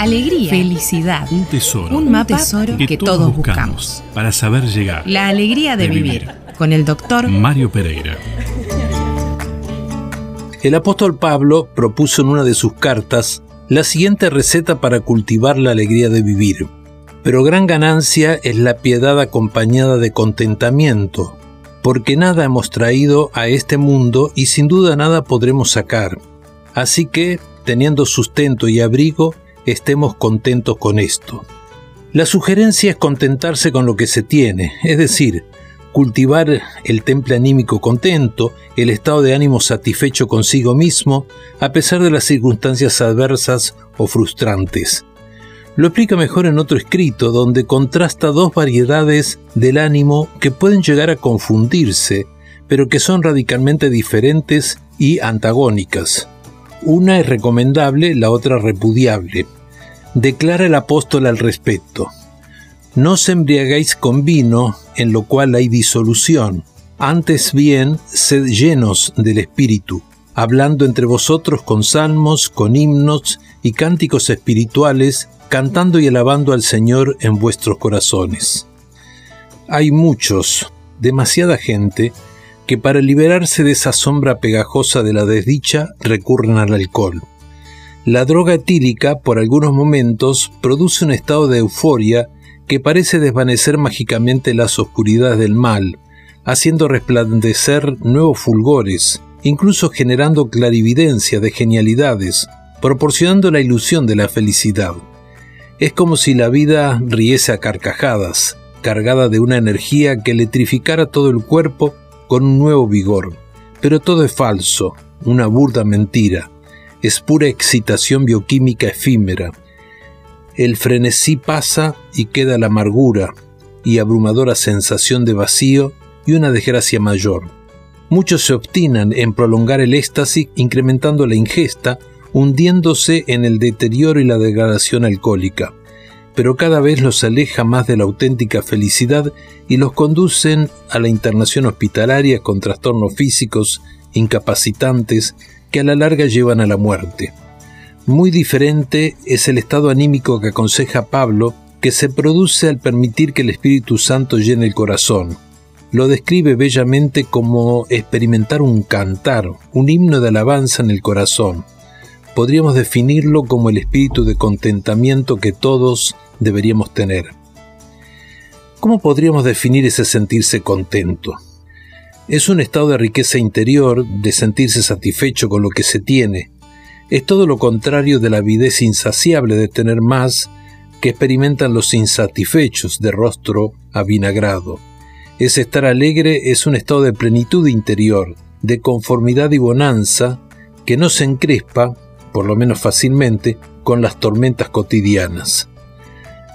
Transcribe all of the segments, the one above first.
Alegría. Felicidad. Un tesoro. Un mapa tesoro que, todos buscamos. Para saber llegar. La alegría de, vivir. Con el doctor Mario Pereira. El apóstol Pablo propuso en una de sus cartas la siguiente receta para cultivar la alegría de vivir. Pero gran ganancia es la piedad acompañada de contentamiento, porque nada hemos traído a este mundo y sin duda nada podremos sacar. Así que, teniendo sustento y abrigo, estemos contentos con esto. La sugerencia es contentarse con lo que se tiene, es decir, cultivar el temple anímico contento, el estado de ánimo satisfecho consigo mismo, a pesar de las circunstancias adversas o frustrantes. Lo explica mejor en otro escrito donde contrasta dos variedades del ánimo que pueden llegar a confundirse, pero que son radicalmente diferentes y antagónicas. Una es recomendable, la otra repudiable. Declara el apóstol al respecto. No os embriagáis con vino, en lo cual hay disolución. Antes bien, sed llenos del Espíritu, hablando entre vosotros con salmos, con himnos y cánticos espirituales, cantando y alabando al Señor en vuestros corazones. Hay muchos, demasiada gente, que para liberarse de esa sombra pegajosa de la desdicha recurren al alcohol. La droga etílica, por algunos momentos, produce un estado de euforia que parece desvanecer mágicamente las oscuridades del mal, haciendo resplandecer nuevos fulgores, incluso generando clarividencia de genialidades, proporcionando la ilusión de la felicidad. Es como si la vida riese a carcajadas, cargada de una energía que electrificara todo el cuerpo con un nuevo vigor. Pero todo es falso, una burda mentira. Es pura excitación bioquímica efímera. El frenesí pasa y queda la amargura y abrumadora sensación de vacío y una desgracia mayor. Muchos se obstinan en prolongar el éxtasis incrementando la ingesta, hundiéndose en el deterioro y la degradación alcohólica pero cada vez los aleja más de la auténtica felicidad y los conducen a la internación hospitalaria con trastornos físicos incapacitantes que a la larga llevan a la muerte. Muy diferente es el estado anímico que aconseja Pablo que se produce al permitir que el Espíritu Santo llene el corazón. Lo describe bellamente como experimentar un cantar, un himno de alabanza en el corazón, podríamos definirlo como el espíritu de contentamiento que todos deberíamos tener. ¿Cómo podríamos definir ese sentirse contento? Es un estado de riqueza interior, de sentirse satisfecho con lo que se tiene. Es todo lo contrario de la avidez insaciable de tener más que experimentan los insatisfechos de rostro avinagrado. Ese estar alegre es un estado de plenitud interior, de conformidad y bonanza, que no se encrespa por lo menos fácilmente, con las tormentas cotidianas.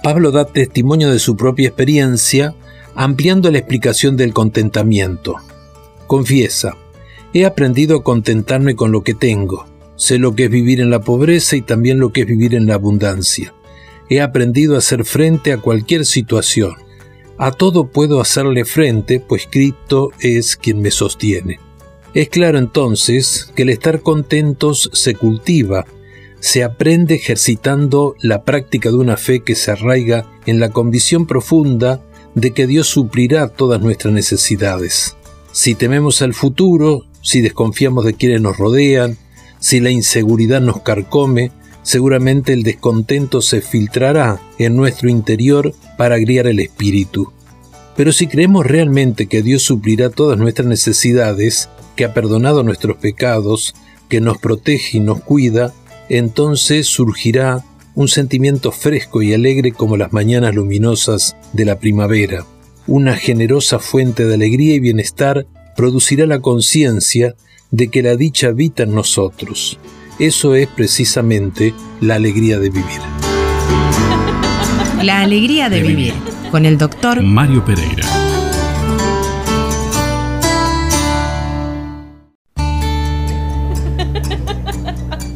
Pablo da testimonio de su propia experiencia, ampliando la explicación del contentamiento. Confiesa, he aprendido a contentarme con lo que tengo, sé lo que es vivir en la pobreza y también lo que es vivir en la abundancia. He aprendido a hacer frente a cualquier situación. A todo puedo hacerle frente, pues Cristo es quien me sostiene. Es claro entonces que el estar contentos se cultiva, se aprende ejercitando la práctica de una fe que se arraiga en la convicción profunda de que Dios suplirá todas nuestras necesidades. Si tememos al futuro, si desconfiamos de quienes nos rodean, si la inseguridad nos carcome, seguramente el descontento se filtrará en nuestro interior para agriar el espíritu. Pero si creemos realmente que Dios suplirá todas nuestras necesidades, que ha perdonado nuestros pecados, que nos protege y nos cuida, entonces surgirá un sentimiento fresco y alegre como las mañanas luminosas de la primavera. Una generosa fuente de alegría y bienestar producirá la conciencia de que la dicha habita en nosotros. Eso es precisamente la alegría de vivir. La alegría de, vivir, con el doctor Mario Pereira.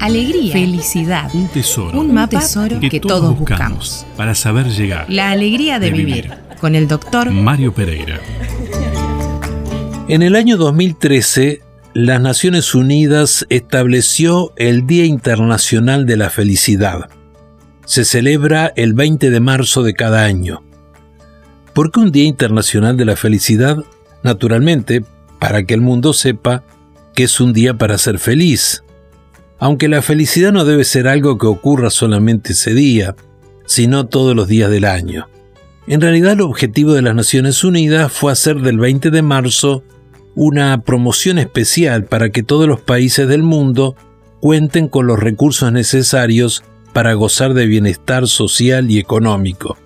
Alegría. Felicidad. Un tesoro. Un mapa tesoro que, todos buscamos, Para saber llegar. La alegría de, vivir. Con el doctor Mario Pereira. En el año 2013, las Naciones Unidas estableció el Día Internacional de la Felicidad. se celebra el 20 de marzo de cada año. ¿Por qué un Día Internacional de la Felicidad? Naturalmente, para que el mundo sepa que es un día para ser feliz. Aunque la felicidad no debe ser algo que ocurra solamente ese día, sino todos los días del año. En realidad el objetivo de las Naciones Unidas fue hacer del 20 de marzo una promoción especial para que todos los países del mundo cuenten con los recursos necesarios para gozar de bienestar social y económico.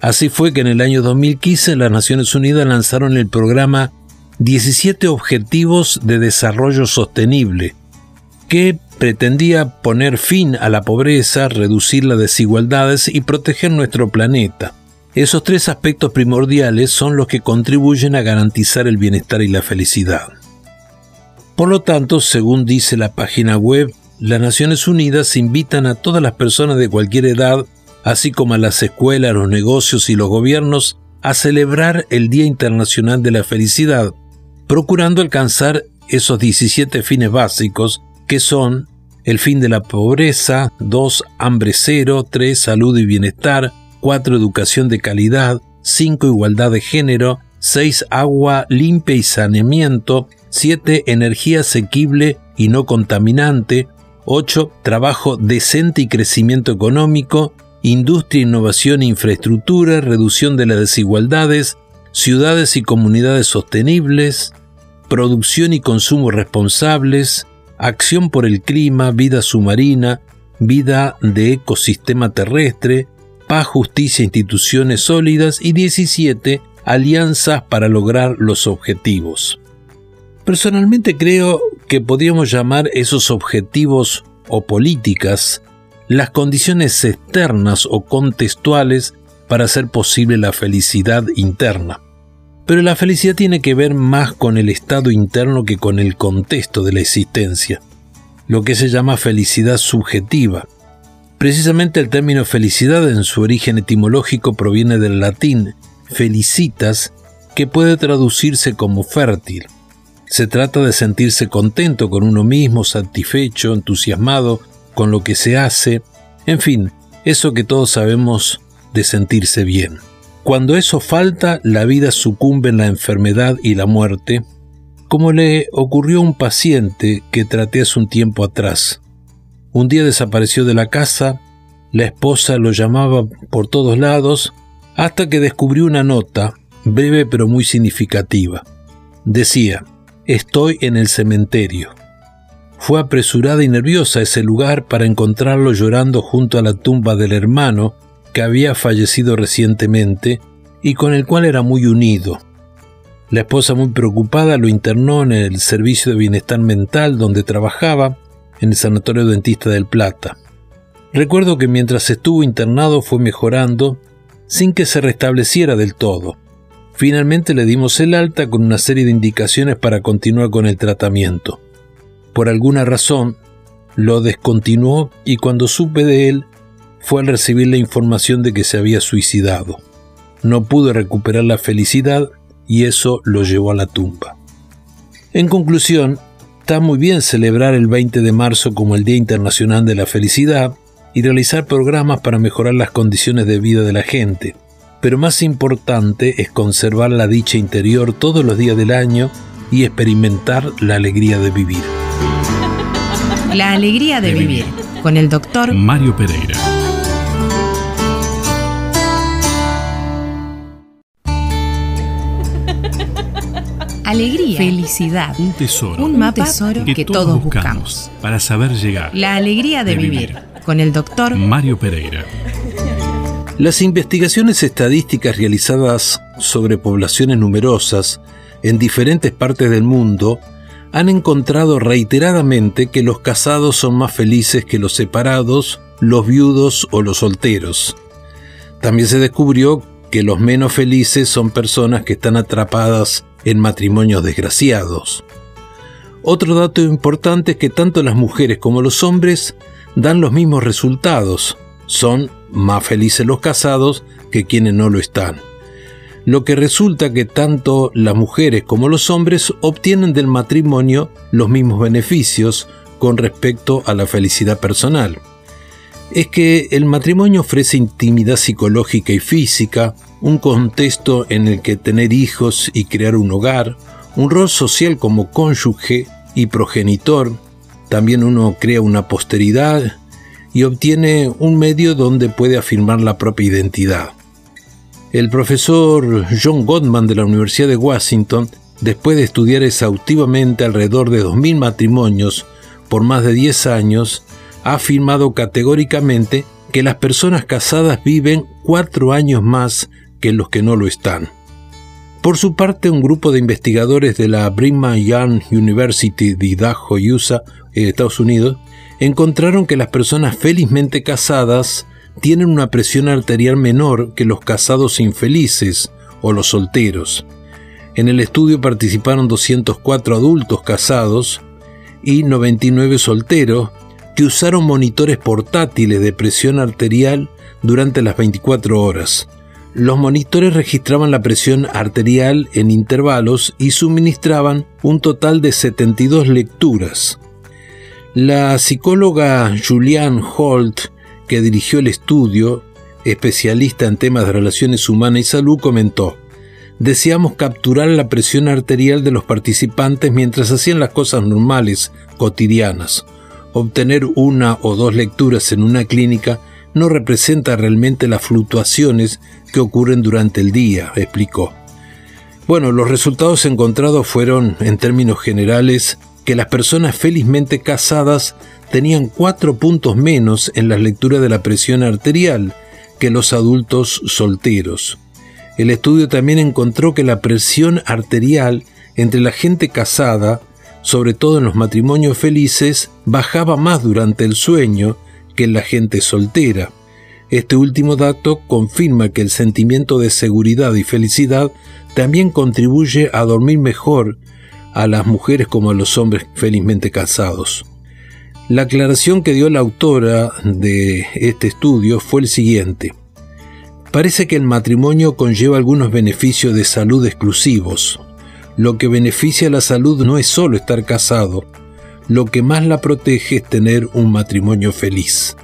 Así fue que en el año 2015 las Naciones Unidas lanzaron el programa 17 Objetivos de Desarrollo Sostenible, que pretendía poner fin a la pobreza, reducir las desigualdades y proteger nuestro planeta. Esos tres aspectos primordiales son los que contribuyen a garantizar el bienestar y la felicidad. Por lo tanto, según dice la página web, las Naciones Unidas invitan a todas las personas de cualquier edad, así como a las escuelas, los negocios y los gobiernos, a celebrar el Día Internacional de la Felicidad, procurando alcanzar esos 17 fines básicos que son el fin de la pobreza, 2. hambre cero, 3. salud y bienestar, 4. educación de calidad, 5. igualdad de género, 6. agua limpia y saneamiento, 7. energía asequible y no contaminante, 8. trabajo decente y crecimiento económico, industria, innovación e infraestructura, reducción de las desigualdades, ciudades y comunidades sostenibles, producción y consumo responsables, acción por el clima, vida submarina, vida de ecosistema terrestre, paz, justicia, instituciones sólidas y 17 alianzas para lograr los objetivos. Personalmente creo que podríamos llamar esos objetivos o políticas las condiciones externas o contextuales para hacer posible la felicidad interna. Pero la felicidad tiene que ver más con el estado interno que con el contexto de la existencia, lo que se llama felicidad subjetiva. Precisamente el término felicidad en su origen etimológico proviene del latín felicitas, que puede traducirse como fértil. Se trata de sentirse contento con uno mismo, satisfecho, entusiasmado con lo que se hace, en fin, eso que todos sabemos de sentirse bien. Cuando eso falta, la vida sucumbe en la enfermedad y la muerte, como le ocurrió a un paciente que traté hace un tiempo atrás. Un día desapareció de la casa, la esposa lo llamaba por todos lados, hasta que descubrió una nota, breve pero muy significativa. Decía, estoy en el cementerio. Fue apresurada y nerviosa ese lugar para encontrarlo llorando junto a la tumba del hermano, que había fallecido recientemente y con el cual era muy unido. La esposa muy preocupada lo internó en el servicio de bienestar mental donde trabajaba, en el Sanatorio Dentista del Plata. Recuerdo que mientras estuvo internado fue mejorando sin que se restableciera del todo. Finalmente le dimos el alta con una serie de indicaciones para continuar con el tratamiento. Por alguna razón, lo descontinuó y cuando supe de él, fue al recibir la información de que se había suicidado. No pudo recuperar la felicidad y eso lo llevó a la tumba. En conclusión, está muy bien celebrar el 20 de marzo como el Día Internacional de la Felicidad y realizar programas para mejorar las condiciones de vida de la gente, pero más importante es conservar la dicha interior todos los días del año y experimentar la alegría de vivir. La alegría de, vivir, con el doctor Mario Pereira. Alegría, felicidad, Un tesoro. un mapa tesoro que, todos buscamos. Para saber llegar. La alegría de, De vivir, vivir. con el doctor Mario Pereira. Las investigaciones estadísticas realizadas sobre poblaciones numerosas en diferentes partes del mundo han encontrado reiteradamente que los casados son más felices que los separados, los viudos o los solteros. También se descubrió que los menos felices son personas que están atrapadas en matrimonios desgraciados. Otro dato importante es que tanto las mujeres como los hombres dan los mismos resultados. Son más felices los casados que quienes no lo están. Lo que resulta que tanto las mujeres como los hombres obtienen del matrimonio los mismos beneficios con respecto a la felicidad personal. es que el matrimonio ofrece intimidad psicológica y física, un contexto en el que tener hijos y crear un hogar, un rol social como cónyuge y progenitor, también uno crea una posteridad y obtiene un medio donde puede afirmar la propia identidad. El profesor John Gottman de la Universidad de Washington, después de estudiar exhaustivamente alrededor de 2.000 matrimonios por más de 10 años, ha afirmado categóricamente que las personas casadas viven cuatro años más que los que no lo están. Por su parte, un grupo de investigadores de la Brigham Young University de Idaho, USA, Estados Unidos, encontraron que las personas felizmente casadas tienen una presión arterial menor que los casados infelices o los solteros. En el estudio participaron 204 adultos casados y 99 solteros que usaron monitores portátiles de presión arterial durante las 24 horas. Los monitores registraban la presión arterial en intervalos y suministraban un total de 72 lecturas. La psicóloga Julianne Holt, que dirigió el estudio, especialista en temas de relaciones humanas y salud, comentó, Deseamos capturar la presión arterial de los participantes mientras hacían las cosas normales, cotidianas. Obtener una o dos lecturas en una clínica no representa realmente las fluctuaciones que ocurren durante el día, explicó. Bueno, los resultados encontrados fueron, en términos generales, que las personas felizmente casadas tenían cuatro puntos menos en la lectura de la presión arterial que los adultos solteros. El estudio también encontró que la presión arterial entre la gente casada, sobre todo en los matrimonios felices, bajaba más durante el sueño que la gente soltera. Este último dato confirma que el sentimiento de seguridad y felicidad también contribuye a dormir mejor a las mujeres como a los hombres felizmente casados. La aclaración que dio la autora de este estudio fue el siguiente. Parece que el matrimonio conlleva algunos beneficios de salud exclusivos. Lo que beneficia a la salud no es solo estar casado, lo que más la protege es tener un matrimonio feliz.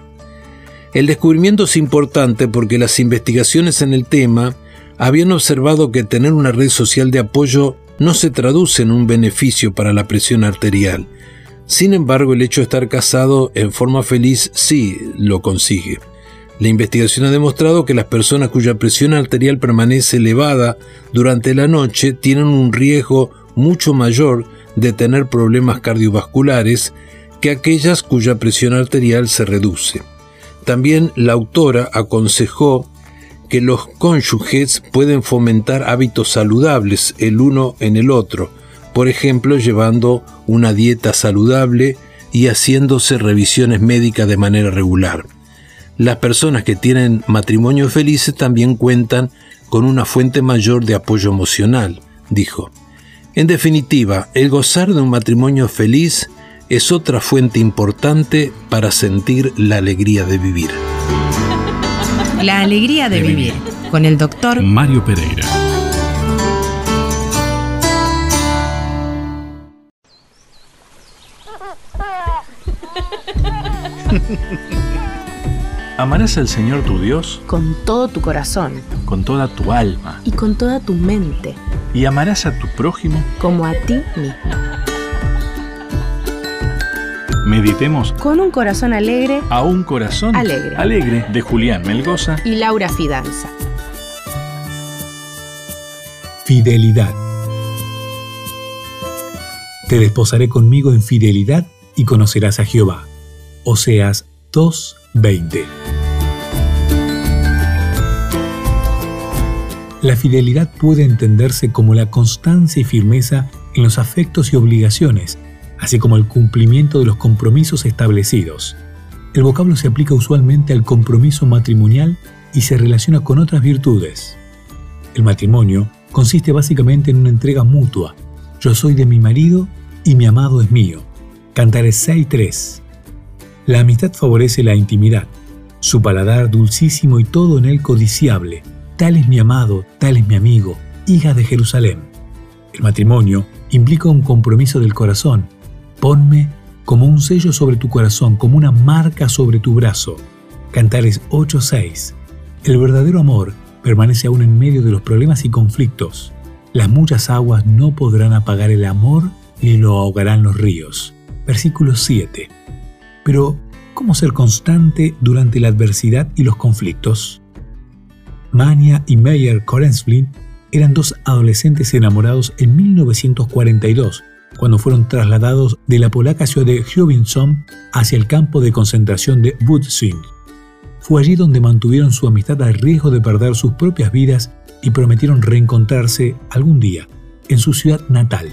El descubrimiento es importante porque las investigaciones en el tema habían observado que tener una red social de apoyo no se traduce en un beneficio para la presión arterial. Sin embargo, el hecho de estar casado en forma feliz sí lo consigue. La investigación ha demostrado que las personas cuya presión arterial permanece elevada durante la noche tienen un riesgo mucho mayor de tener problemas cardiovasculares que aquellas cuya presión arterial se reduce. También la autora aconsejó que los cónyuges pueden fomentar hábitos saludables el uno en el otro, por ejemplo llevando una dieta saludable y haciéndose revisiones médicas de manera regular. Las personas que tienen matrimonios felices también cuentan con una fuente mayor de apoyo emocional, dijo. En definitiva, el gozar de un matrimonio feliz es otra fuente importante para sentir la alegría de vivir. La alegría de, vivir, con el doctor Mario Pereira. Amarás al Señor tu Dios con todo tu corazón con toda tu alma y con toda tu mente, y amarás a tu prójimo. como a ti mismo. Meditemos Con un corazón alegre a un corazón Alegre. alegre de Julián Melgoza. y Laura Fidanza. Fidelidad. Te desposaré conmigo en fidelidad y conocerás a Jehová. Oseas 2:20. La fidelidad puede entenderse como la constancia y firmeza en los afectos y obligaciones, así como el cumplimiento de los compromisos establecidos. El vocablo se aplica usualmente al compromiso matrimonial y se relaciona con otras virtudes. El matrimonio consiste básicamente en una entrega mutua. Yo soy de mi marido y mi amado es mío. Cantares 6.3. La amistad favorece la intimidad, su paladar dulcísimo y todo en él codiciable. Tal es mi amado, tal es mi amigo, hija de Jerusalén. El matrimonio implica un compromiso del corazón. Ponme como un sello sobre tu corazón, como una marca sobre tu brazo. Cantares 8:6. El verdadero amor permanece aún en medio de los problemas y conflictos. Las muchas aguas no podrán apagar el amor ni lo ahogarán los ríos. Versículo 7. Pero, ¿cómo ser constante durante la adversidad y los conflictos? Mania y Meyer Korensblin eran dos adolescentes enamorados en 1942, cuando fueron trasladados de la polaca ciudad de Hubinson hacia el campo de concentración de Butzing. Fue allí donde mantuvieron su amistad al riesgo de perder sus propias vidas y prometieron reencontrarse algún día en su ciudad natal.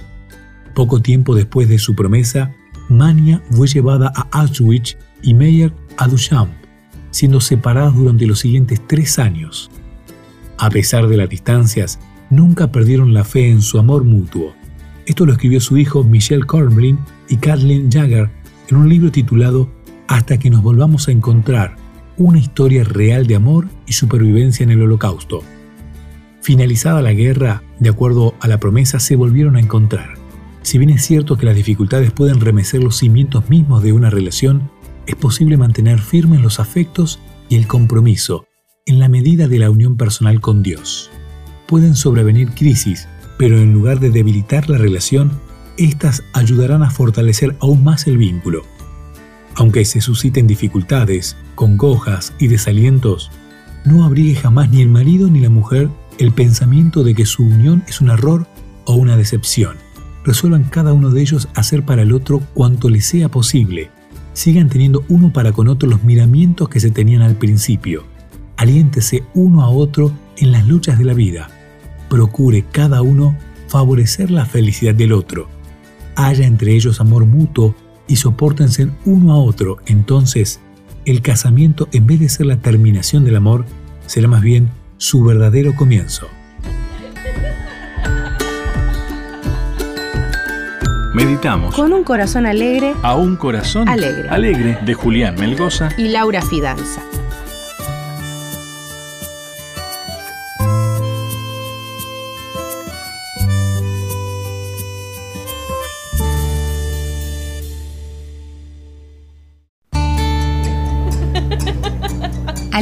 Poco tiempo después de su promesa, Mania fue llevada a Auschwitz y Meyer a Duchamp, siendo separados durante los siguientes tres años. A pesar de las distancias, nunca perdieron la fe en su amor mutuo. Esto lo escribió su hijo Michelle Kornblin y Kathleen Jagger en un libro titulado Hasta que nos volvamos a encontrar, una historia real de amor y supervivencia en el holocausto. Finalizada la guerra, de acuerdo a la promesa, se volvieron a encontrar. Si bien es cierto que las dificultades pueden remecer los cimientos mismos de una relación, es posible mantener firmes los afectos y el compromiso en la medida de la unión personal con Dios. Pueden sobrevenir crisis, pero en lugar de debilitar la relación, éstas ayudarán a fortalecer aún más el vínculo. Aunque se susciten dificultades, congojas y desalientos, no abrigue jamás ni el marido ni la mujer el pensamiento de que su unión es un error o una decepción. Resuelvan cada uno de ellos hacer para el otro cuanto les sea posible. Sigan teniendo uno para con otro los miramientos que se tenían al principio. Aliéntese uno a otro en las luchas de la vida. Procure cada uno favorecer la felicidad del otro. Haya entre ellos amor mutuo y soportense uno a otro, entonces el casamiento, en vez de ser la terminación del amor, será más bien su verdadero comienzo. Meditamos Con un corazón alegre a un corazón Alegre. alegre de Julián Melgoza y Laura Fidanza.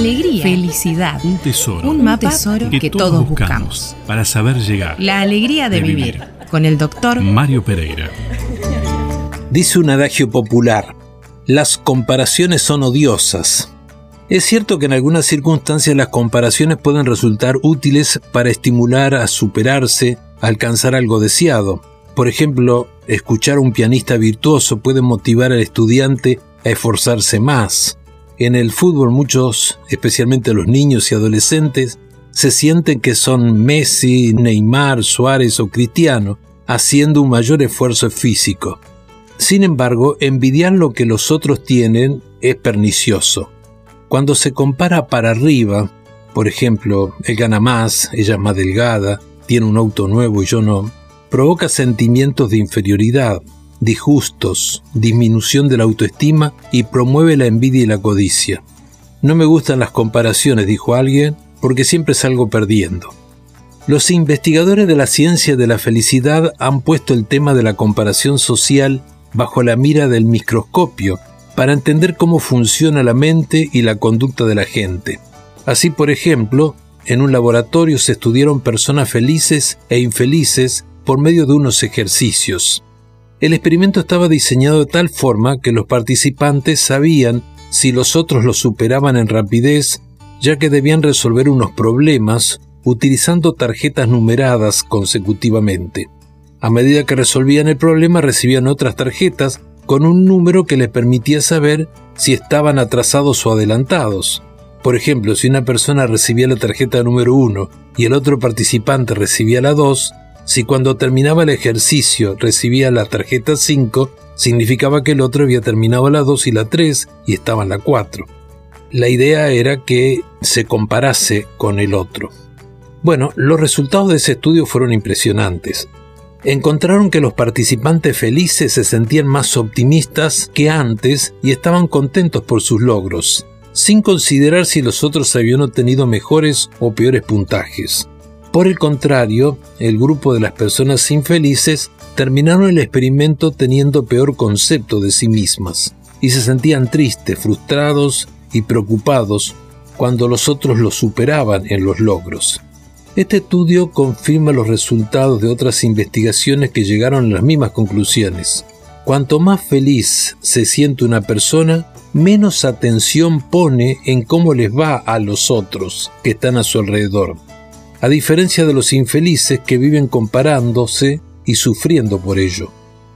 Alegría, felicidad, un tesoro un mapa tesoro que, todos buscamos. para saber llegar. La alegría de, De vivir. vivir. Con el doctor Mario Pereira. Dice un adagio popular, las comparaciones son odiosas. Es cierto que en algunas circunstancias las comparaciones pueden resultar útiles para estimular a superarse, a alcanzar algo deseado. Por ejemplo, escuchar a un pianista virtuoso puede motivar al estudiante a esforzarse más. En el fútbol muchos, especialmente los niños y adolescentes, se sienten que son Messi, Neymar, Suárez o Cristiano, haciendo un mayor esfuerzo físico. Sin embargo, envidiar lo que los otros tienen es pernicioso. Cuando se compara para arriba, por ejemplo, él gana más, ella es más delgada, tiene un auto nuevo y yo no, provoca sentimientos de inferioridad, disgustos, disminución de la autoestima y promueve la envidia y la codicia. No me gustan las comparaciones, dijo alguien, porque siempre salgo perdiendo. Los investigadores de la ciencia de la felicidad han puesto el tema de la comparación social bajo la mira del microscopio para entender cómo funciona la mente y la conducta de la gente. Así, por ejemplo, en un laboratorio se estudiaron personas felices e infelices por medio de unos ejercicios. El experimento estaba diseñado de tal forma que los participantes sabían si los otros los superaban en rapidez, ya que debían resolver unos problemas utilizando tarjetas numeradas consecutivamente. A medida que resolvían el problema recibían otras tarjetas con un número que les permitía saber si estaban atrasados o adelantados. Por ejemplo, si una persona recibía la tarjeta número 1 y el otro participante recibía la 2, si cuando terminaba el ejercicio recibía la tarjeta 5, significaba que el otro había terminado la 2 y la 3 y estaba en la 4. La idea era que se comparase con el otro. Bueno, los resultados de ese estudio fueron impresionantes. Encontraron que los participantes felices se sentían más optimistas que antes y estaban contentos por sus logros, sin considerar si los otros habían obtenido mejores o peores puntajes. Por el contrario, el grupo de las personas infelices terminaron el experimento teniendo peor concepto de sí mismas y se sentían tristes, frustrados y preocupados cuando los otros los superaban en los logros. Este estudio confirma los resultados de otras investigaciones que llegaron a las mismas conclusiones. Cuanto más feliz se siente una persona, menos atención pone en cómo les va a los otros que están a su alrededor, a diferencia de los infelices que viven comparándose y sufriendo por ello.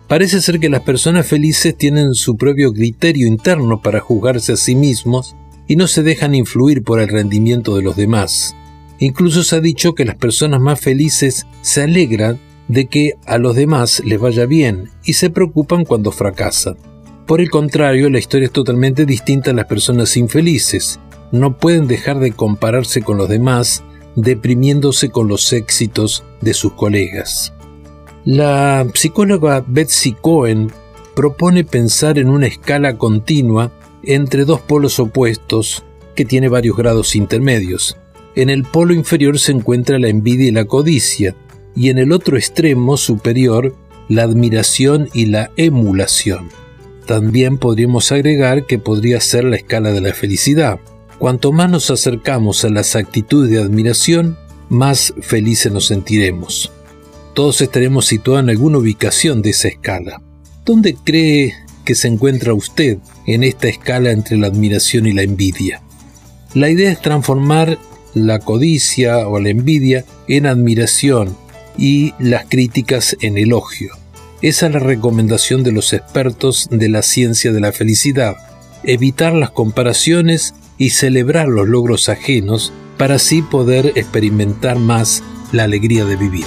Parece ser que las personas felices tienen su propio criterio interno para juzgarse a sí mismos y no se dejan influir por el rendimiento de los demás. Incluso se ha dicho que las personas más felices se alegran de que a los demás les vaya bien y se preocupan cuando fracasan. Por el contrario, la historia es totalmente distinta a las personas infelices. No pueden dejar de compararse con los demás, deprimiéndose con los éxitos de sus colegas. La psicóloga Betsy Cohen propone pensar en una escala continua entre dos polos opuestos que tiene varios grados intermedios. En el polo inferior se encuentra la envidia y la codicia, y en el otro extremo superior la admiración y la emulación. También podríamos agregar que podría ser la escala de la felicidad. Cuanto más nos acercamos a las actitudes de admiración, más felices nos sentiremos todos estaremos situados en alguna ubicación de esa escala. ¿Dónde cree que se encuentra usted en esta escala entre la admiración y la envidia? La idea es transformar la codicia o la envidia en admiración y las críticas en elogio. Esa es la recomendación de los expertos de la ciencia de la felicidad. Evitar las comparaciones y celebrar los logros ajenos para así poder experimentar más la alegría de vivir.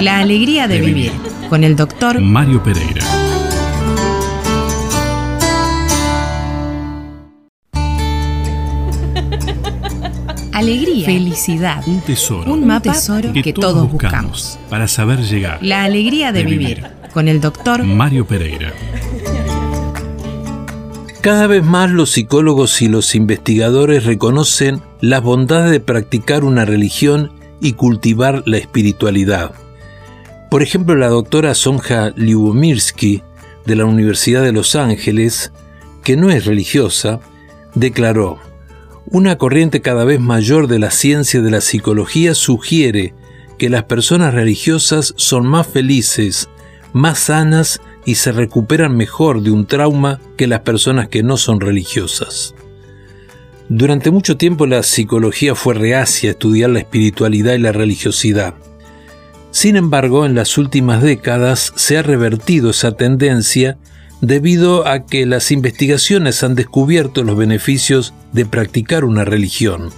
La alegría de, vivir. Con el doctor Mario Pereira. Alegría, felicidad, Un tesoro. un mapa tesoro que, todos buscamos. Para saber llegar. La alegría de, De vivir. vivir. Con el doctor Mario Pereira. Cada vez más los psicólogos y los investigadores reconocen las bondades de practicar una religión y cultivar la espiritualidad. Por ejemplo, la doctora Sonja Lyubomirsky de la Universidad de Los Ángeles, que no es religiosa, declaró, una corriente cada vez mayor de la ciencia de la psicología sugiere que las personas religiosas son más felices, más sanas y se recuperan mejor de un trauma que las personas que no son religiosas. Durante mucho tiempo la psicología fue reacia a estudiar la espiritualidad y la religiosidad. Sin embargo, en las últimas décadas se ha revertido esa tendencia debido a que las investigaciones han descubierto los beneficios de practicar una religión.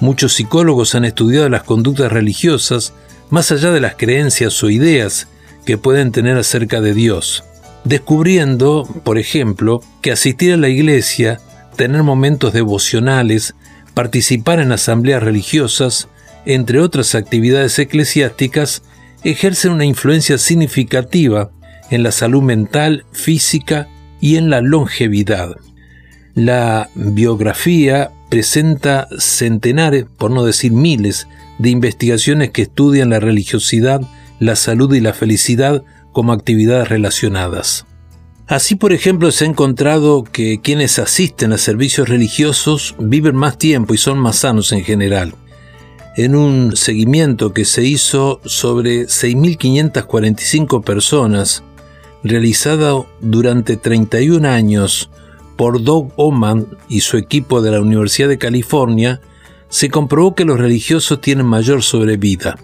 Muchos psicólogos han estudiado las conductas religiosas más allá de las creencias o ideas que pueden tener acerca de Dios, descubriendo, por ejemplo, que asistir a la iglesia, tener momentos devocionales, participar en asambleas religiosas, entre otras actividades eclesiásticas, ejercen una influencia significativa en la salud mental, física y en la longevidad. La biografía presenta centenares, por no decir miles, de investigaciones que estudian la religiosidad, la salud y la felicidad como actividades relacionadas. Así, por ejemplo, se ha encontrado que quienes asisten a servicios religiosos viven más tiempo y son más sanos en general. En un seguimiento que se hizo sobre 6.545 personas, realizado durante 31 años por Doug Oman y su equipo de la Universidad de California, se comprobó que los religiosos tienen mayor sobrevida.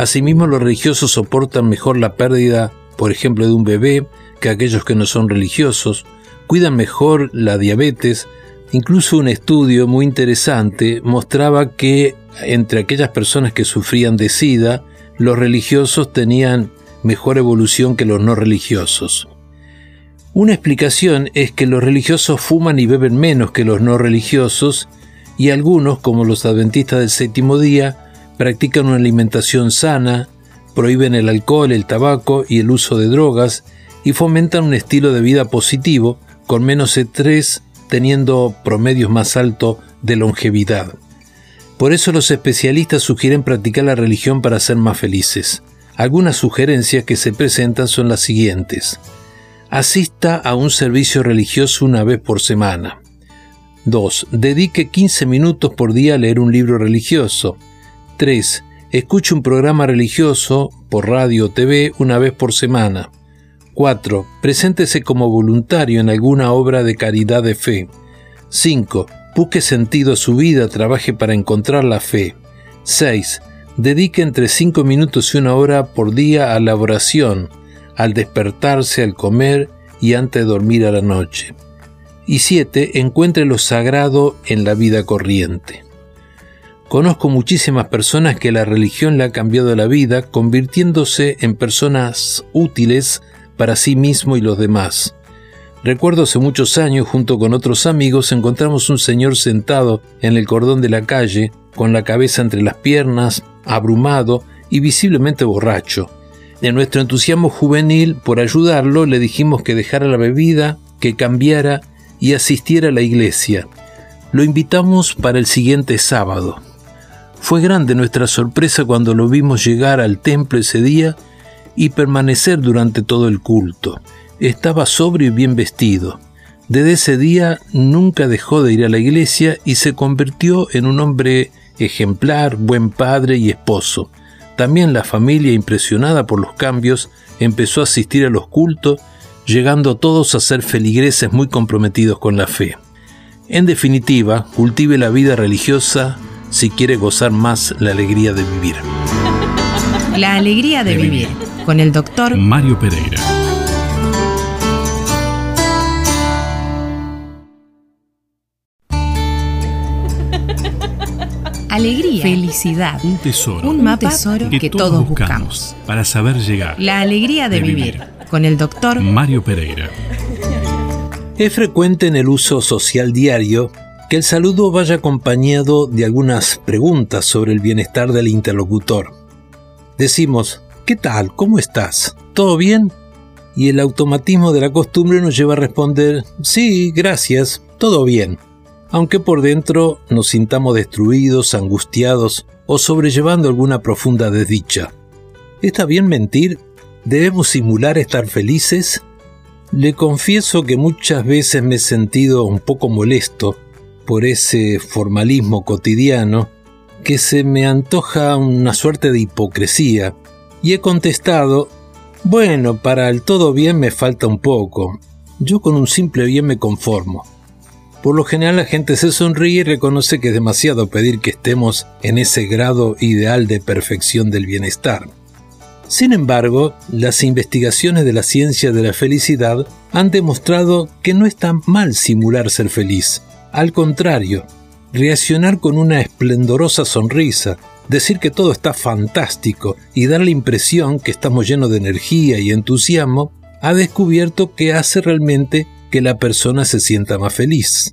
Asimismo, los religiosos soportan mejor la pérdida, por ejemplo, de un bebé que aquellos que no son religiosos, cuidan mejor la diabetes, incluso un estudio muy interesante mostraba que entre aquellas personas que sufrían de SIDA, los religiosos tenían mejor evolución que los no religiosos. Una explicación es que los religiosos fuman y beben menos que los no religiosos y algunos, como los adventistas del séptimo día, practican una alimentación sana, prohíben el alcohol, el tabaco y el uso de drogas y fomentan un estilo de vida positivo con menos estrés, teniendo promedios más altos de longevidad. Por eso los especialistas sugieren practicar la religión para ser más felices. Algunas sugerencias que se presentan son las siguientes. Asista a un servicio religioso una vez por semana. 2. Dedique 15 minutos por día a leer un libro religioso. 3. Escuche un programa religioso por radio o TV una vez por semana. 4. Preséntese como voluntario en alguna obra de caridad de fe. 5. Busque sentido a su vida, trabaje para encontrar la fe. 6. Dedique entre 5 minutos y una hora por día a la oración, al despertarse, al comer y antes de dormir a la noche. Y 7. Encuentre lo sagrado en la vida corriente. Conozco muchísimas personas que la religión le ha cambiado la vida, convirtiéndose en personas útiles para sí mismo y los demás. Recuerdo hace muchos años, junto con otros amigos, encontramos un señor sentado en el cordón de la calle, con la cabeza entre las piernas, abrumado y visiblemente borracho. En nuestro entusiasmo juvenil por ayudarlo, le dijimos que dejara la bebida, que cambiara y asistiera a la iglesia. Lo invitamos para el siguiente sábado. Fue grande nuestra sorpresa cuando lo vimos llegar al templo ese día y permanecer durante todo el culto. Estaba sobrio y bien vestido. Desde ese día nunca dejó de ir a la iglesia y se convirtió en un hombre ejemplar, buen padre y esposo. También la familia, impresionada por los cambios, empezó a asistir a los cultos, llegando todos a ser feligreses muy comprometidos con la fe. En definitiva, cultive la vida religiosa si quiere gozar más la alegría de vivir. La alegría de, vivir con el doctor Mario Pereira. Alegría, felicidad, Un tesoro. un mapa tesoro que, todos buscamos. para saber llegar. La alegría de, De vivir, vivir. con el doctor Mario Pereira. Es frecuente en el uso social diario que el saludo vaya acompañado de algunas preguntas sobre el bienestar del interlocutor. Decimos, ¿qué tal? ¿Cómo estás? ¿Todo bien? Y el automatismo de la costumbre nos lleva a responder, sí, gracias, todo bien, aunque por dentro nos sintamos destruidos, angustiados o sobrellevando alguna profunda desdicha. ¿Está bien mentir? ¿Debemos simular estar felices? Le confieso que muchas veces me he sentido un poco molesto por ese formalismo cotidiano que se me antoja una suerte de hipocresía, y he contestado, bueno, para el todo bien me falta un poco, yo con un simple bien me conformo. Por lo general la gente se sonríe y reconoce que es demasiado pedir que estemos en ese grado ideal de perfección del bienestar. Sin embargo, las investigaciones de la ciencia de la felicidad han demostrado que no está mal simular ser feliz. Al contrario, reaccionar con una esplendorosa sonrisa, decir que todo está fantástico y dar la impresión que estamos llenos de energía y entusiasmo, ha descubierto que hace realmente que la persona se sienta más feliz.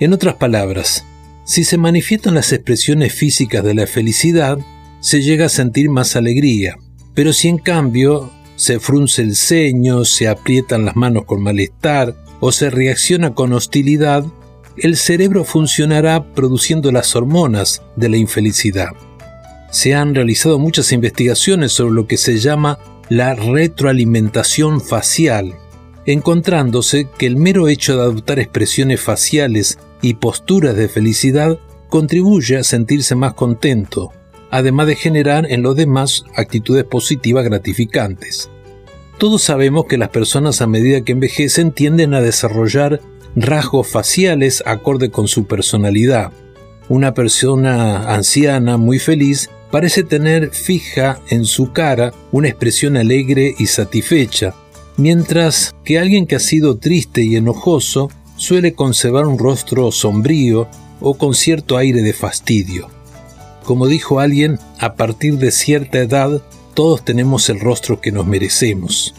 En otras palabras, si se manifiestan las expresiones físicas de la felicidad, se llega a sentir más alegría, pero si en cambio se frunce el ceño, se aprietan las manos con malestar o se reacciona con hostilidad, el cerebro funcionará produciendo las hormonas de la infelicidad. Se han realizado muchas investigaciones sobre lo que se llama la retroalimentación facial, encontrándose que el mero hecho de adoptar expresiones faciales y posturas de felicidad contribuye a sentirse más contento, además de generar en los demás actitudes positivas gratificantes. Todos sabemos que las personas a medida que envejecen tienden a desarrollar rasgos faciales acorde con su personalidad. Una persona anciana muy feliz parece tener fija en su cara una expresión alegre y satisfecha, mientras que alguien que ha sido triste y enojoso suele conservar un rostro sombrío o con cierto aire de fastidio. Como dijo alguien, a partir de cierta edad todos tenemos el rostro que nos merecemos.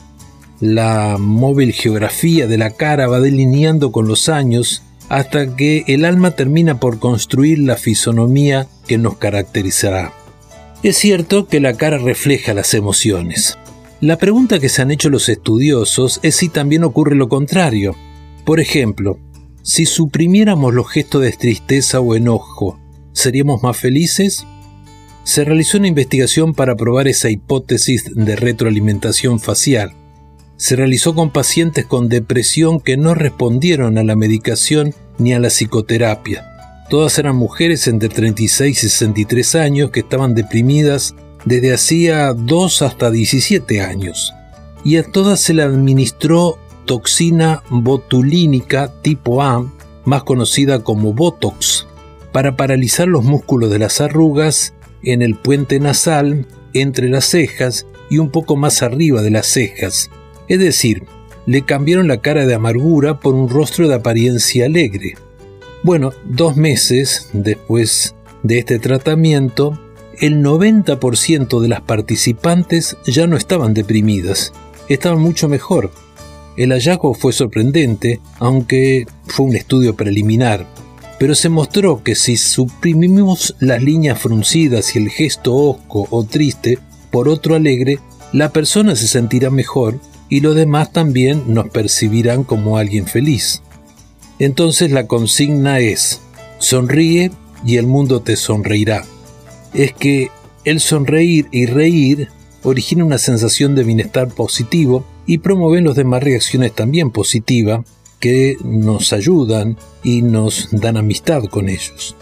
La móvil geografía de la cara va delineando con los años hasta que el alma termina por construir la fisonomía que nos caracterizará. Es cierto que la cara refleja las emociones. La pregunta que se han hecho los estudiosos es si también ocurre lo contrario. Por ejemplo, si suprimiéramos los gestos de tristeza o enojo, ¿seríamos más felices? Se realizó una investigación para probar esa hipótesis de retroalimentación facial. Se realizó con pacientes con depresión que no respondieron a la medicación ni a la psicoterapia. Todas eran mujeres entre 36 y 63 años que estaban deprimidas desde hacía 2 hasta 17 años. Y a todas se le administró toxina botulínica tipo A, más conocida como Botox, para paralizar los músculos de las arrugas en el puente nasal, entre las cejas y un poco más arriba de las cejas. Es decir, le cambiaron la cara de amargura por un rostro de apariencia alegre. Bueno, dos meses después de este tratamiento, el 90% de las participantes ya no estaban deprimidas, estaban mucho mejor. El hallazgo fue sorprendente, aunque fue un estudio preliminar, pero se mostró que si suprimimos las líneas fruncidas y el gesto hosco o triste por otro alegre, la persona se sentirá mejor y los demás también nos percibirán como alguien feliz. Entonces la consigna es, sonríe y el mundo te sonreirá. Es que el sonreír y reír origina una sensación de bienestar positivo y promueven los demás reacciones también positivas que nos ayudan y nos dan amistad con ellos.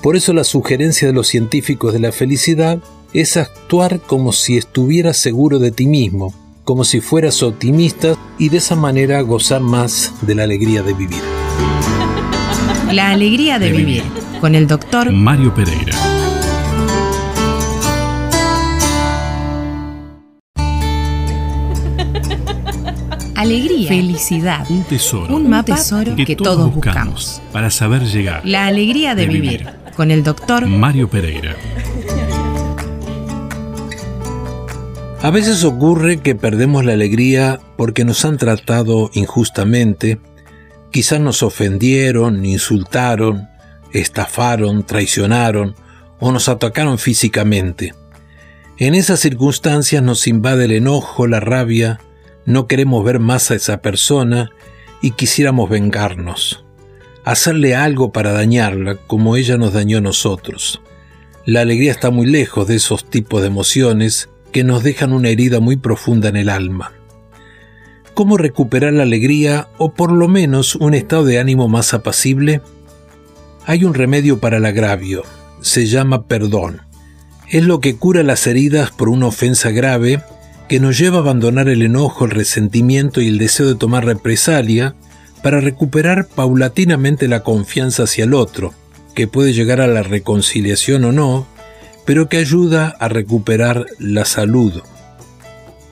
Por eso la sugerencia de los científicos de la felicidad es actuar como si estuvieras seguro de ti mismo, como si fueras optimista y de esa manera gozar más de la alegría de vivir. La alegría de, vivir, con el doctor Mario Pereira. Alegría, felicidad, Un tesoro. un mapa tesoro que, todos buscamos. para saber llegar. La alegría de, De vivir, vivir. con el doctor Mario Pereira. A veces ocurre que perdemos la alegría porque nos han tratado injustamente, quizás nos ofendieron, insultaron, estafaron, traicionaron o nos atacaron físicamente. En esas circunstancias nos invade el enojo, la rabia, no queremos ver más a esa persona y quisiéramos vengarnos, hacerle algo para dañarla como ella nos dañó a nosotros. La alegría está muy lejos de esos tipos de emociones que nos dejan una herida muy profunda en el alma. ¿Cómo recuperar la alegría o por lo menos un estado de ánimo más apacible? Hay un remedio para el agravio, se llama perdón. Es lo que cura las heridas por una ofensa grave que nos lleva a abandonar el enojo, el resentimiento y el deseo de tomar represalia para recuperar paulatinamente la confianza hacia el otro, que puede llegar a la reconciliación o no, pero que ayuda a recuperar la salud.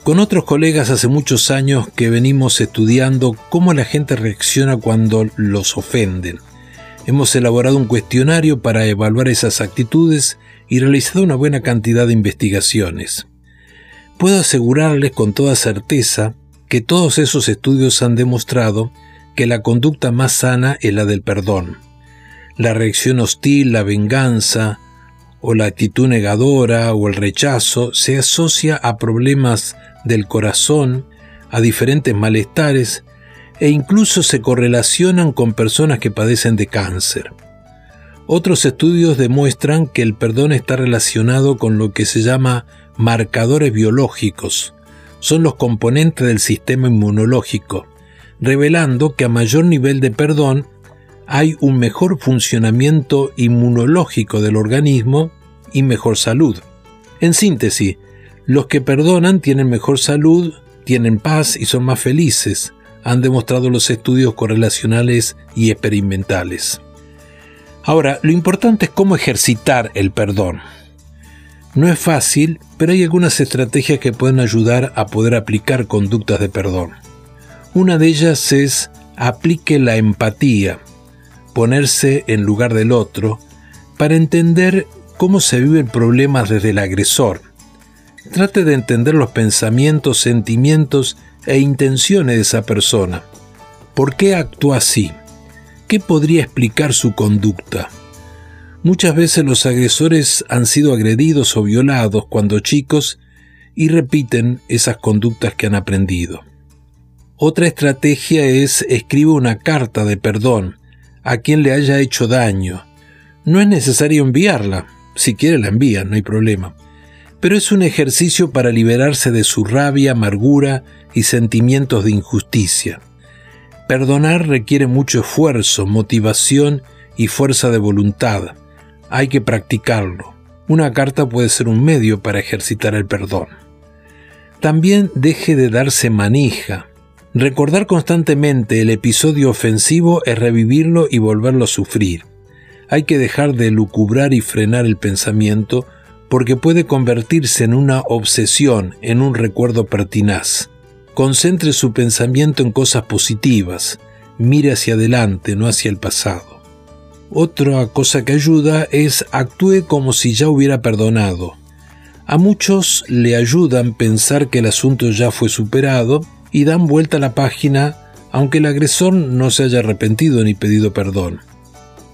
Con otros colegas hace muchos años que venimos estudiando cómo la gente reacciona cuando los ofenden. Hemos elaborado un cuestionario para evaluar esas actitudes y realizado una buena cantidad de investigaciones. Puedo asegurarles con toda certeza que todos esos estudios han demostrado que la conducta más sana es la del perdón. La reacción hostil, la venganza, o la actitud negadora o el rechazo se asocia a problemas del corazón, a diferentes malestares e incluso se correlacionan con personas que padecen de cáncer. Otros estudios demuestran que el perdón está relacionado con lo que se llama marcadores biológicos. Son los componentes del sistema inmunológico, revelando que a mayor nivel de perdón hay un mejor funcionamiento inmunológico del organismo y mejor salud. En síntesis, los que perdonan tienen mejor salud, tienen paz y son más felices, han demostrado los estudios correlacionales y experimentales. Ahora, lo importante es cómo ejercitar el perdón. No es fácil, pero hay algunas estrategias que pueden ayudar a poder aplicar conductas de perdón. Una de ellas es aplique la empatía, ponerse en lugar del otro, para entender cómo se viven problemas desde el agresor. Trate de entender los pensamientos, sentimientos e intenciones de esa persona. ¿Por qué actúa así? ¿Qué podría explicar su conducta? Muchas veces los agresores han sido agredidos o violados cuando chicos y repiten esas conductas que han aprendido. Otra estrategia es escribe una carta de perdón a quien le haya hecho daño. No es necesario enviarla, si quiere la envía, no hay problema. Pero es un ejercicio para liberarse de su rabia, amargura y sentimientos de injusticia. Perdonar requiere mucho esfuerzo, motivación y fuerza de voluntad. Hay que practicarlo. Una carta puede ser un medio para ejercitar el perdón. También deje de darse manija. Recordar constantemente el episodio ofensivo es revivirlo y volverlo a sufrir. Hay que dejar de lucubrar y frenar el pensamiento porque puede convertirse en una obsesión, en un recuerdo pertinaz. Concentre su pensamiento en cosas positivas, mire hacia adelante, no hacia el pasado. Otra cosa que ayuda es actúe como si ya hubiera perdonado. A muchos le ayudan pensar que el asunto ya fue superado y dan vuelta a la página aunque el agresor no se haya arrepentido ni pedido perdón.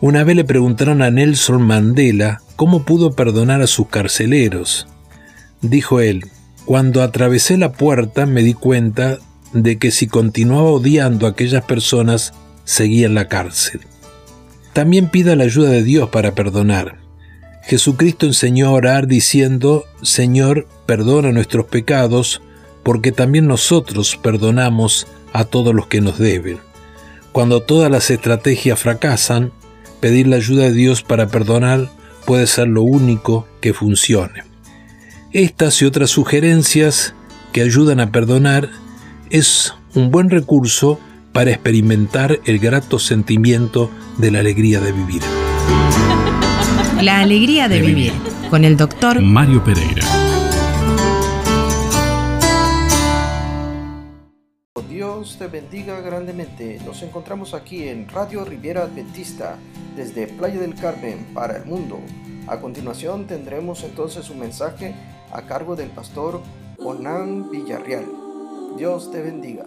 Una vez le preguntaron a Nelson Mandela cómo pudo perdonar a sus carceleros. Dijo él, cuando atravesé la puerta me di cuenta de que si continuaba odiando a aquellas personas, seguía en la cárcel. También pida la ayuda de Dios para perdonar. Jesucristo enseñó a orar diciendo, Señor, perdona nuestros pecados, porque también nosotros perdonamos a todos los que nos deben. Cuando todas las estrategias fracasan, pedir la ayuda de Dios para perdonar puede ser lo único que funcione. Estas y otras sugerencias que ayudan a perdonar es un buen recurso para experimentar el grato sentimiento de la alegría de vivir. La alegría de, vivir, con el doctor Mario Pereira. Dios te bendiga grandemente. Nos encontramos aquí en Radio Riviera Adventista desde Playa del Carmen para el mundo. A continuación tendremos entonces un mensaje a cargo del pastor Onan Villarreal. Dios te bendiga.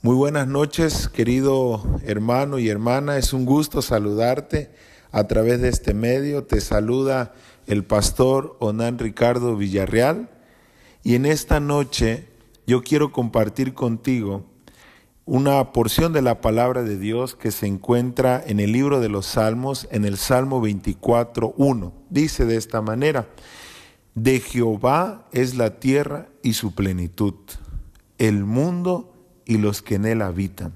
Muy buenas noches, querido hermano y hermana. Es un gusto saludarte a través de este medio. Te saluda el pastor Onan Ricardo Villarreal. Y en esta noche yo quiero compartir contigo una porción de la palabra de Dios que se encuentra en el libro de los Salmos, en el Salmo 24.1. Dice de esta manera, de Jehová es la tierra y su plenitud, el mundo y los que en él habitan.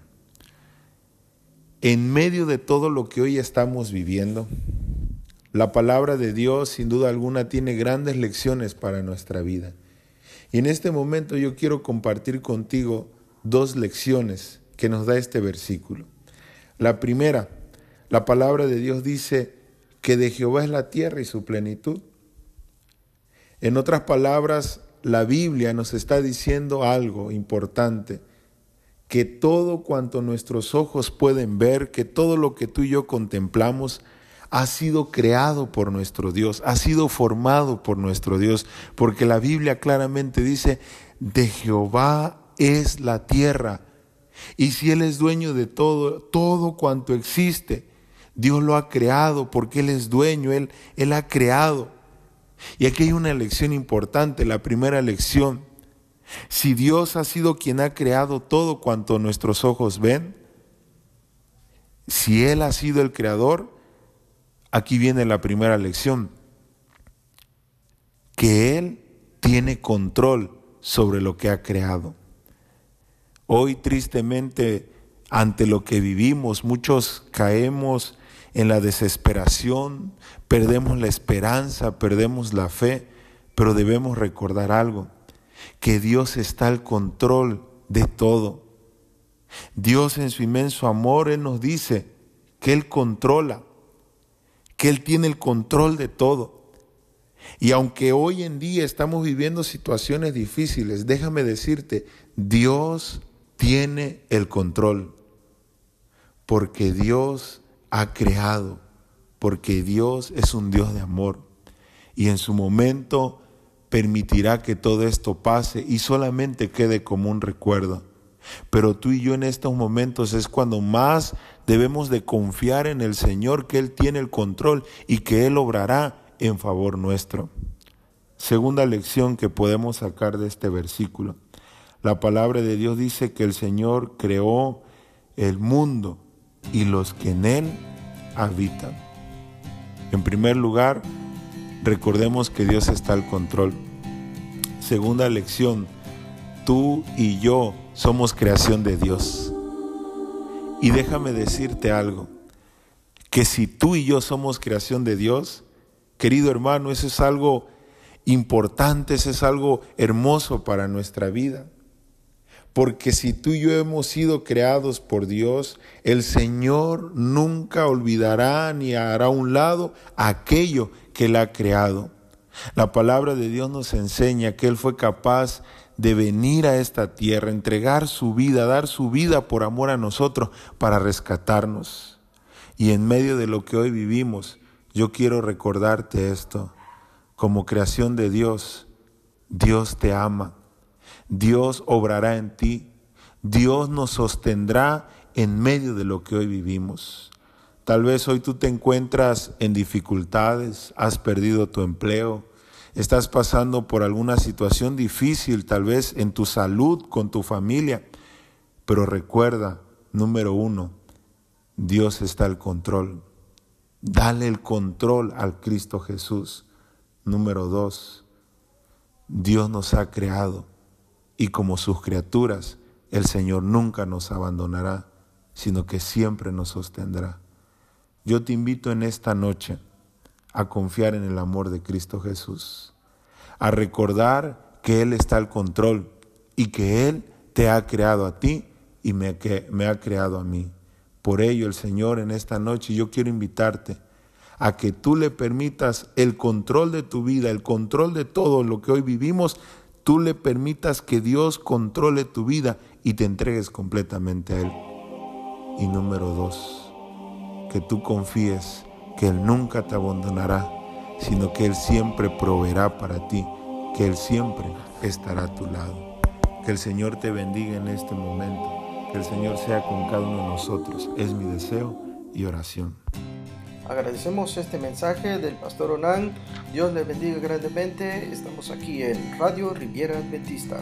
En medio de todo lo que hoy estamos viviendo, la palabra de Dios sin duda alguna tiene grandes lecciones para nuestra vida. Y en este momento yo quiero compartir contigo dos lecciones que nos da este versículo. La primera, la palabra de Dios dice que de Jehová es la tierra y su plenitud. En otras palabras, la Biblia nos está diciendo algo importante, que todo cuanto nuestros ojos pueden ver, que todo lo que tú y yo contemplamos, ha sido creado por nuestro Dios, ha sido formado por nuestro Dios, porque la Biblia claramente dice, de Jehová es la tierra. Y si Él es dueño de todo, todo cuanto existe, Dios lo ha creado porque Él es dueño, Él, Él ha creado. Y aquí hay una lección importante, la primera lección. Si Dios ha sido quien ha creado todo cuanto nuestros ojos ven, si Él ha sido el creador, aquí viene la primera lección, que Él tiene control sobre lo que ha creado. Hoy tristemente ante lo que vivimos muchos caemos en la desesperación, perdemos la esperanza, perdemos la fe, pero debemos recordar algo, que Dios está al control de todo. Dios en su inmenso amor, Él nos dice que Él controla, que Él tiene el control de todo. Y aunque hoy en día estamos viviendo situaciones difíciles, déjame decirte, Dios tiene el control, porque Dios ha creado, porque Dios es un Dios de amor y en su momento permitirá que todo esto pase y solamente quede como un recuerdo. Pero tú y yo en estos momentos es cuando más debemos de confiar en el Señor, que Él tiene el control y que Él obrará en favor nuestro. Segunda lección que podemos sacar de este versículo. La palabra de Dios dice que el Señor creó el mundo y los que en él habitan. En primer lugar, recordemos que Dios está al control. Segunda lección, tú y yo somos creación de Dios. Y déjame decirte algo, que si tú y yo somos creación de Dios, querido hermano, eso es algo importante, eso es algo hermoso para nuestra vida. Porque si tú y yo hemos sido creados por Dios, el Señor nunca olvidará ni hará a un lado aquello que Él ha creado. La palabra de Dios nos enseña que Él fue capaz de venir a esta tierra, entregar su vida, dar su vida por amor a nosotros para rescatarnos. Y en medio de lo que hoy vivimos, yo quiero recordarte esto. Como creación de Dios, Dios te ama. Dios obrará en ti. Dios nos sostendrá en medio de lo que hoy vivimos. Tal vez hoy tú te encuentras en dificultades, has perdido tu empleo, estás pasando por alguna situación difícil, tal vez en tu salud, con tu familia. Pero recuerda, número uno, Dios está al control. Dale el control al Cristo Jesús. Número dos, Dios nos ha creado y como sus criaturas, el Señor nunca nos abandonará, sino que siempre nos sostendrá. Yo te invito en esta noche a confiar en el amor de Cristo Jesús, a recordar que Él está al control y que Él te ha creado a ti y me, que, me ha creado a mí. Por ello el Señor en esta noche yo quiero invitarte a que tú le permitas el control de tu vida, el control de todo lo que hoy vivimos, tú le permitas que Dios controle tu vida y te entregues completamente a Él. Y número dos, que tú confíes que Él nunca te abandonará, sino que Él siempre proveerá para ti, que Él siempre estará a tu lado. Que el Señor te bendiga en este momento, que el Señor sea con cada uno de nosotros. Es mi deseo y oración. Agradecemos este mensaje del pastor Onan. Dios le bendiga grandemente. Estamos aquí en Radio Riviera Adventista.